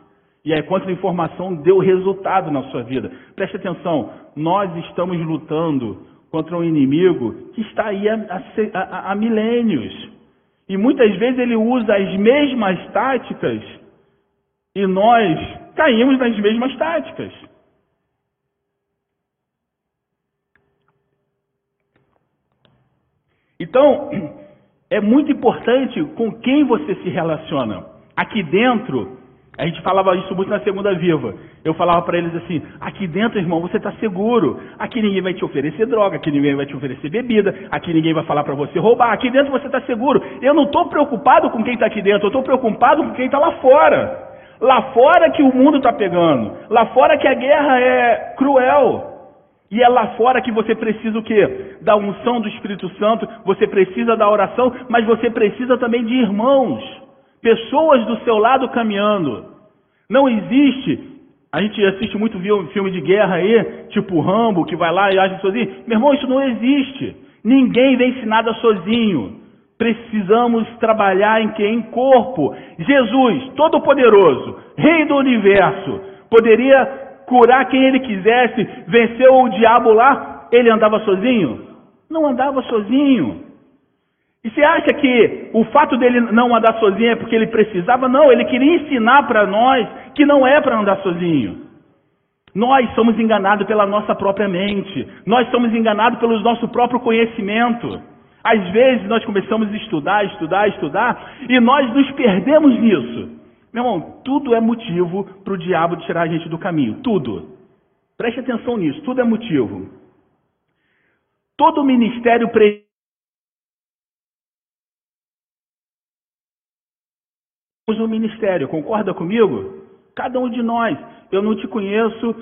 E aí, quanta informação deu resultado na sua vida. Preste atenção, nós estamos lutando contra um inimigo que está aí há, há, há milênios. E muitas vezes ele usa as mesmas táticas e nós caímos nas mesmas táticas. Então, é muito importante com quem você se relaciona. Aqui dentro, a gente falava isso muito na Segunda Viva. Eu falava para eles assim: aqui dentro, irmão, você está seguro. Aqui ninguém vai te oferecer droga, aqui ninguém vai te oferecer bebida, aqui ninguém vai falar para você roubar. Aqui dentro você está seguro. Eu não estou preocupado com quem está aqui dentro, eu estou preocupado com quem está lá fora. Lá fora que o mundo está pegando. Lá fora que a guerra é cruel. E é lá fora que você precisa o quê? Da unção do Espírito Santo, você precisa da oração, mas você precisa também de irmãos pessoas do seu lado caminhando. Não existe. A gente assiste muito filme de guerra aí, tipo Rambo, que vai lá e age sozinho. Meu irmão, isso não existe. Ninguém vence nada sozinho. Precisamos trabalhar em que? Em corpo. Jesus, todo-poderoso, Rei do universo, poderia curar quem ele quisesse, venceu o diabo lá. Ele andava sozinho? Não andava sozinho. E você acha que o fato dele não andar sozinho é porque ele precisava? Não, ele queria ensinar para nós que não é para andar sozinho. Nós somos enganados pela nossa própria mente, nós somos enganados pelo nosso próprio conhecimento. Às vezes nós começamos a estudar, estudar, estudar e nós nos perdemos nisso. Meu irmão, tudo é motivo para o diabo tirar a gente do caminho, tudo. Preste atenção nisso, tudo é motivo. Todo ministério pre no ministério, concorda comigo? Cada um de nós. Eu não te conheço,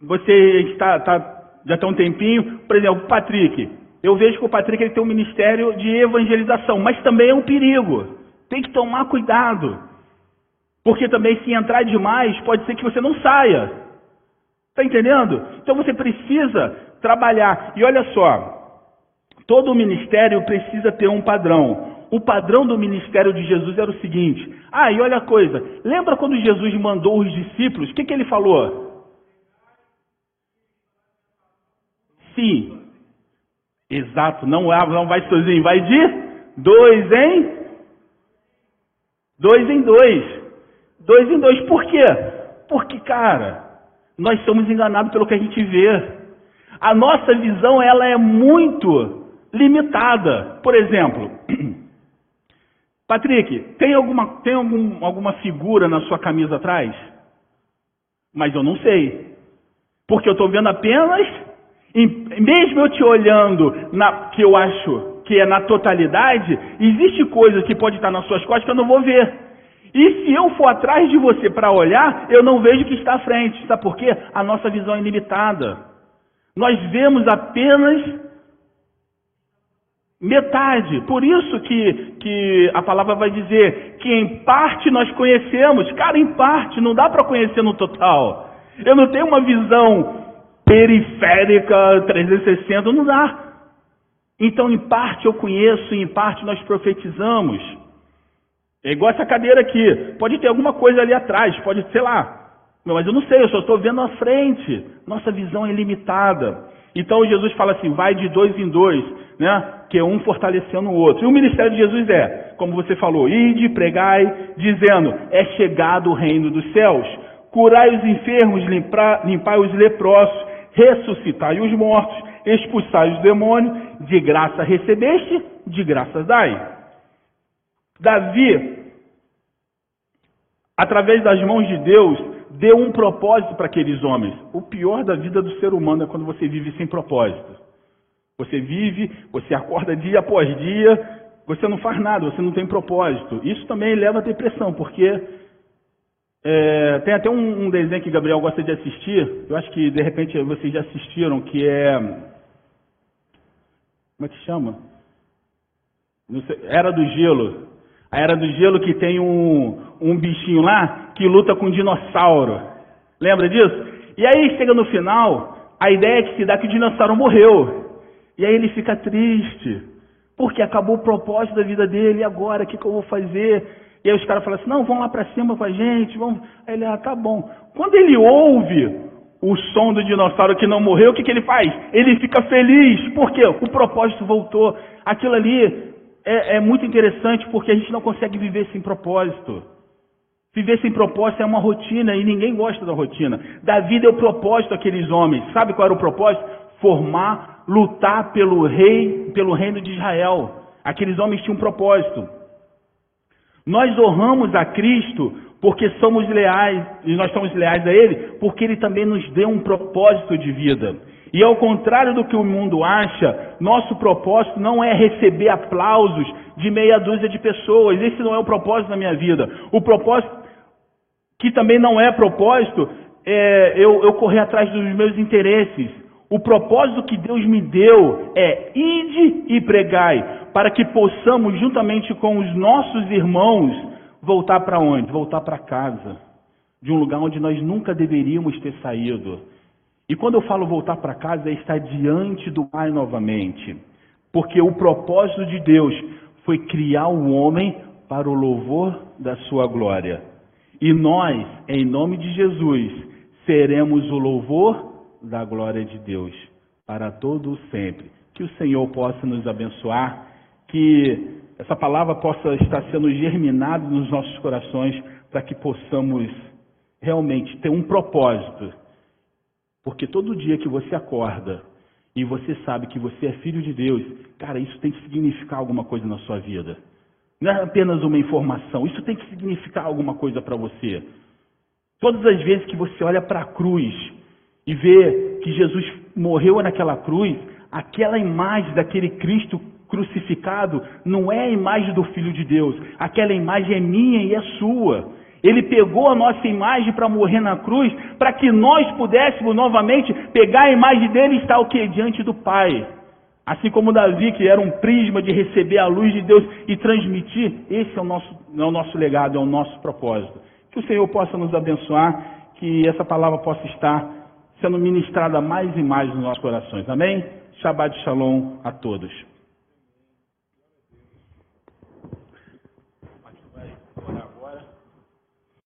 você está, está já está um tempinho. Por exemplo, o Patrick. Eu vejo que o Patrick ele tem um ministério de evangelização, mas também é um perigo. Tem que tomar cuidado. Porque também, se entrar demais, pode ser que você não saia. Está entendendo? Então você precisa trabalhar. E olha só, todo ministério precisa ter um padrão o padrão do ministério de Jesus era o seguinte: ah, e olha a coisa, lembra quando Jesus mandou os discípulos, o que, que ele falou? Sim, exato, não, não vai sozinho, vai de dois em dois em dois, dois em dois, por quê? Porque, cara, nós somos enganados pelo que a gente vê. A nossa visão ela é muito limitada. Por exemplo, Patrick, tem alguma, tem algum, alguma figura na sua camisa atrás? Mas eu não sei. Porque eu estou vendo apenas, mesmo eu te olhando, na, que eu acho que é na totalidade, existe coisa que pode estar nas suas costas que eu não vou ver. E se eu for atrás de você para olhar, eu não vejo o que está à frente. Sabe por quê? A nossa visão é limitada. Nós vemos apenas Metade. Por isso que, que a palavra vai dizer que em parte nós conhecemos. Cara, em parte, não dá para conhecer no total. Eu não tenho uma visão periférica 360, não dá. Então, em parte eu conheço, em parte nós profetizamos. É igual essa cadeira aqui. Pode ter alguma coisa ali atrás, pode, sei lá. Mas eu não sei, eu só estou vendo à frente. Nossa visão é limitada. Então Jesus fala assim: vai de dois em dois né? Que é um fortalecendo o outro. E o ministério de Jesus é, como você falou, ide, pregai, dizendo, é chegado o reino dos céus. Curai os enfermos, limpar, limpai os leprosos, ressuscitai os mortos, expulsai os demônios, de graça recebeste, de graça dai. Davi, através das mãos de Deus, deu um propósito para aqueles homens. O pior da vida do ser humano é quando você vive sem propósito. Você vive, você acorda dia após dia, você não faz nada, você não tem propósito. Isso também leva à depressão, porque é, tem até um, um, desenho que Gabriel gosta de assistir, eu acho que de repente vocês já assistiram, que é. Como é que chama? Sei, Era do Gelo. A Era do Gelo que tem um, um bichinho lá que luta com um dinossauro. Lembra disso? E aí chega no final, a ideia que se dá é que o dinossauro morreu. E aí ele fica triste, porque acabou o propósito da vida dele, e agora, o que, que eu vou fazer? E aí os caras falam assim, não, vão lá para cima com a gente, vamos. Aí ele, ah, tá bom. Quando ele ouve o som do dinossauro que não morreu, o que, que ele faz? Ele fica feliz. Por quê? O propósito voltou. Aquilo ali é, é muito interessante porque a gente não consegue viver sem propósito. Viver sem propósito é uma rotina e ninguém gosta da rotina. Da vida é o propósito daqueles homens. Sabe qual era o propósito? Formar, lutar pelo rei, pelo reino de Israel. Aqueles homens tinham um propósito. Nós honramos a Cristo porque somos leais, e nós somos leais a Ele, porque Ele também nos deu um propósito de vida. E ao contrário do que o mundo acha, nosso propósito não é receber aplausos de meia dúzia de pessoas. Esse não é o propósito da minha vida. O propósito, que também não é propósito, é eu, eu correr atrás dos meus interesses. O propósito que Deus me deu é ide e pregai, para que possamos, juntamente com os nossos irmãos, voltar para onde? Voltar para casa, de um lugar onde nós nunca deveríamos ter saído. E quando eu falo voltar para casa, é estar diante do Pai novamente, porque o propósito de Deus foi criar o homem para o louvor da sua glória. E nós, em nome de Jesus, seremos o louvor da glória de Deus para todo sempre. Que o Senhor possa nos abençoar que essa palavra possa estar sendo germinada nos nossos corações para que possamos realmente ter um propósito. Porque todo dia que você acorda e você sabe que você é filho de Deus, cara, isso tem que significar alguma coisa na sua vida. Não é apenas uma informação, isso tem que significar alguma coisa para você. Todas as vezes que você olha para a cruz e vê que Jesus morreu naquela cruz, aquela imagem daquele Cristo crucificado não é a imagem do Filho de Deus, aquela imagem é minha e é sua. Ele pegou a nossa imagem para morrer na cruz, para que nós pudéssemos novamente pegar a imagem dele e estar o que? Diante do Pai. Assim como Davi, que era um prisma de receber a luz de Deus e transmitir, esse é o nosso, é o nosso legado, é o nosso propósito. Que o Senhor possa nos abençoar, que essa palavra possa estar sendo ministrada mais e mais nos nossos corações. Amém? Shabbat Shalom a todos.